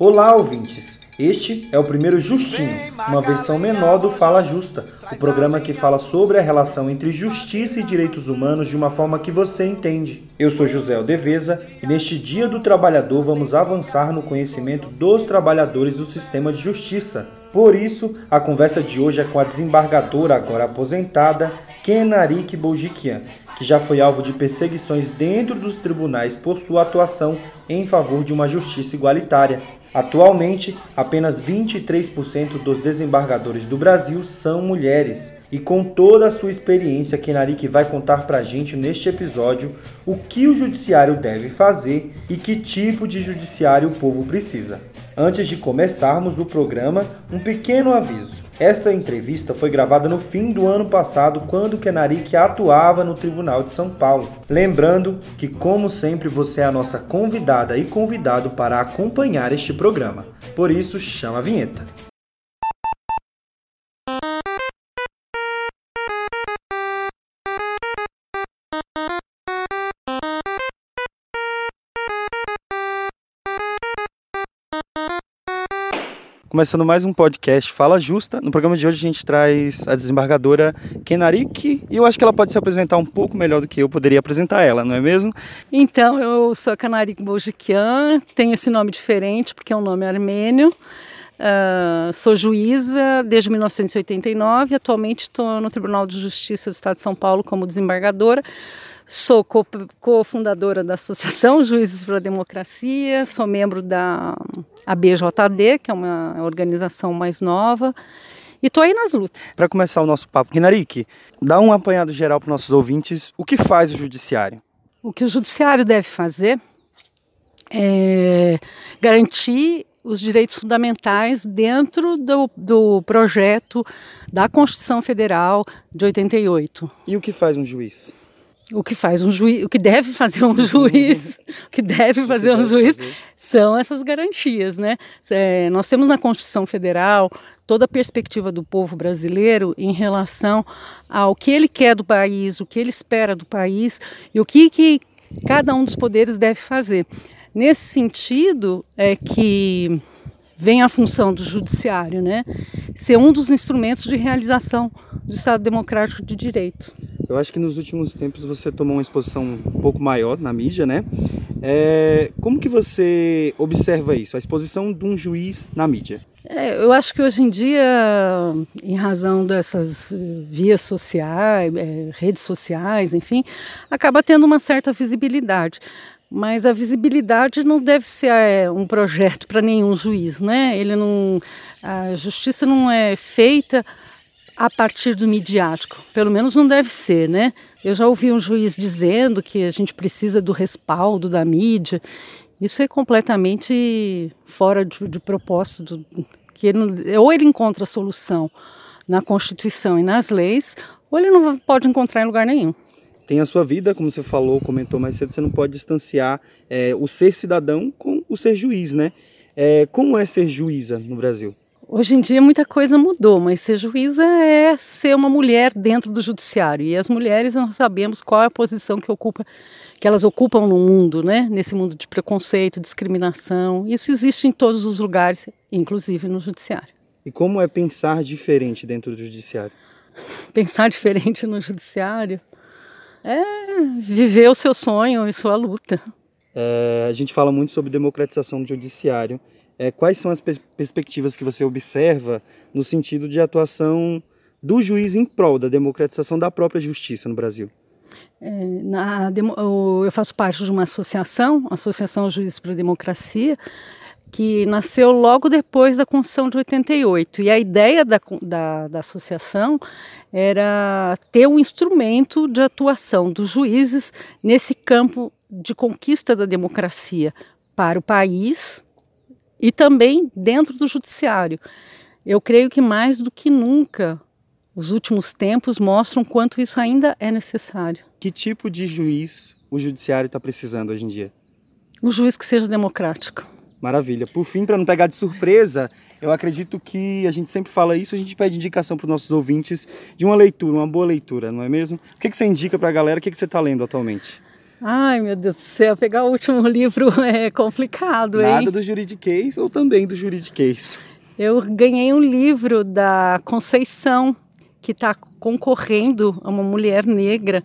Olá, ouvintes! Este é o primeiro Justinho, uma versão menor do Fala Justa, o programa que fala sobre a relação entre justiça e direitos humanos de uma forma que você entende. Eu sou José Aldeveza e neste Dia do Trabalhador vamos avançar no conhecimento dos trabalhadores do sistema de justiça. Por isso, a conversa de hoje é com a desembargadora agora aposentada, Kenarik Boljikian, que já foi alvo de perseguições dentro dos tribunais por sua atuação em favor de uma justiça igualitária. Atualmente, apenas 23% dos desembargadores do Brasil são mulheres. E com toda a sua experiência, Kenarik vai contar pra gente neste episódio o que o judiciário deve fazer e que tipo de judiciário o povo precisa. Antes de começarmos o programa, um pequeno aviso. Essa entrevista foi gravada no fim do ano passado, quando Kenarik atuava no Tribunal de São Paulo. Lembrando que, como sempre, você é a nossa convidada e convidado para acompanhar este programa. Por isso, chama a vinheta. Começando mais um podcast Fala Justa. No programa de hoje a gente traz a desembargadora Kenarik e eu acho que ela pode se apresentar um pouco melhor do que eu poderia apresentar ela, não é mesmo? Então, eu sou a Kenarik Boljikian, tenho esse nome diferente porque é um nome armênio. Uh, sou juíza desde 1989, atualmente estou no Tribunal de Justiça do Estado de São Paulo como desembargadora. Sou cofundadora da Associação Juízes para a Democracia, sou membro da ABJD, que é uma organização mais nova, e estou aí nas lutas. Para começar o nosso papo, Rinarik, dá um apanhado geral para nossos ouvintes. O que faz o Judiciário? O que o Judiciário deve fazer é garantir os direitos fundamentais dentro do, do projeto da Constituição Federal de 88. E o que faz um juiz? O que faz um juiz, o que deve fazer um juiz, o que deve fazer um juiz são essas garantias, né? É, nós temos na Constituição Federal toda a perspectiva do povo brasileiro em relação ao que ele quer do país, o que ele espera do país e o que, que cada um dos poderes deve fazer. Nesse sentido é que vem a função do judiciário, né? Ser um dos instrumentos de realização do Estado Democrático de Direito. Eu acho que nos últimos tempos você tomou uma exposição um pouco maior na mídia, né? É, como que você observa isso, a exposição de um juiz na mídia? É, eu acho que hoje em dia, em razão dessas vias sociais, é, redes sociais, enfim, acaba tendo uma certa visibilidade. Mas a visibilidade não deve ser um projeto para nenhum juiz, né? Ele não, a justiça não é feita a partir do midiático. Pelo menos não deve ser, né? Eu já ouvi um juiz dizendo que a gente precisa do respaldo da mídia. Isso é completamente fora de, de propósito. Do, que ele, ou ele encontra a solução na Constituição e nas leis, ou ele não pode encontrar em lugar nenhum. Tem a sua vida, como você falou, comentou mais cedo, você não pode distanciar é, o ser cidadão com o ser juiz, né? É, como é ser juíza no Brasil? Hoje em dia muita coisa mudou, mas ser juíza é ser uma mulher dentro do judiciário. E as mulheres nós sabemos qual é a posição que ocupa, que elas ocupam no mundo, né? Nesse mundo de preconceito, discriminação. Isso existe em todos os lugares, inclusive no judiciário. E como é pensar diferente dentro do judiciário? Pensar diferente no judiciário é viver o seu sonho e sua luta. É, a gente fala muito sobre democratização do judiciário é, quais são as perspectivas que você observa no sentido de atuação do juiz em prol da democratização da própria justiça no Brasil? É, na, eu faço parte de uma associação, Associação Juízes para a Democracia, que nasceu logo depois da Constituição de 88. E a ideia da, da, da, associação era ter um instrumento de atuação dos juízes nesse campo de conquista da democracia para o país, e também dentro do judiciário. Eu creio que mais do que nunca os últimos tempos mostram quanto isso ainda é necessário. Que tipo de juiz o judiciário está precisando hoje em dia? Um juiz que seja democrático. Maravilha. Por fim, para não pegar de surpresa, eu acredito que a gente sempre fala isso, a gente pede indicação para os nossos ouvintes de uma leitura, uma boa leitura, não é mesmo? O que, que você indica para a galera? O que, que você está lendo atualmente? Ai, meu Deus do céu, pegar o último livro é complicado, hein? Nada do juridiquês ou também do juridiquês? Eu ganhei um livro da Conceição, que está concorrendo, uma mulher negra,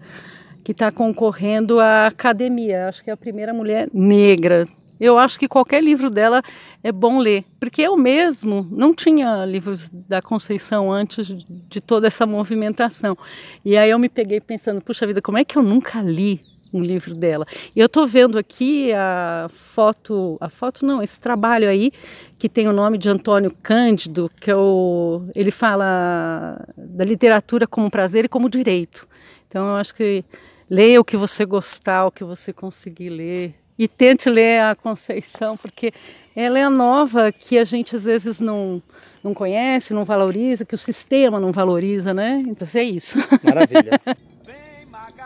que está concorrendo à academia. Acho que é a primeira mulher negra. Eu acho que qualquer livro dela é bom ler, porque eu mesmo não tinha livros da Conceição antes de toda essa movimentação. E aí eu me peguei pensando, puxa vida, como é que eu nunca li um livro dela. E eu estou vendo aqui a foto, a foto não, esse trabalho aí que tem o nome de Antônio Cândido, que é o, ele fala da literatura como prazer e como direito. Então eu acho que leia o que você gostar, o que você conseguir ler e tente ler a Conceição, porque ela é a nova que a gente às vezes não não conhece, não valoriza, que o sistema não valoriza, né? Então é isso. Maravilha.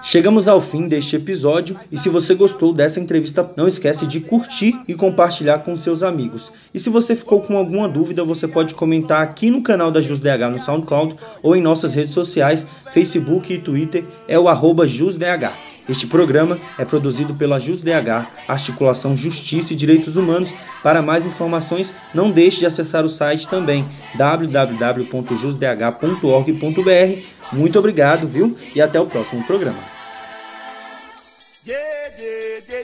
Chegamos ao fim deste episódio e se você gostou dessa entrevista, não esquece de curtir e compartilhar com seus amigos. E se você ficou com alguma dúvida, você pode comentar aqui no canal da JusDH no SoundCloud ou em nossas redes sociais, Facebook e Twitter, é o arroba JusDH. Este programa é produzido pela JusDH, Articulação Justiça e Direitos Humanos. Para mais informações, não deixe de acessar o site também www.jusdh.org.br. Muito obrigado, viu? E até o próximo programa.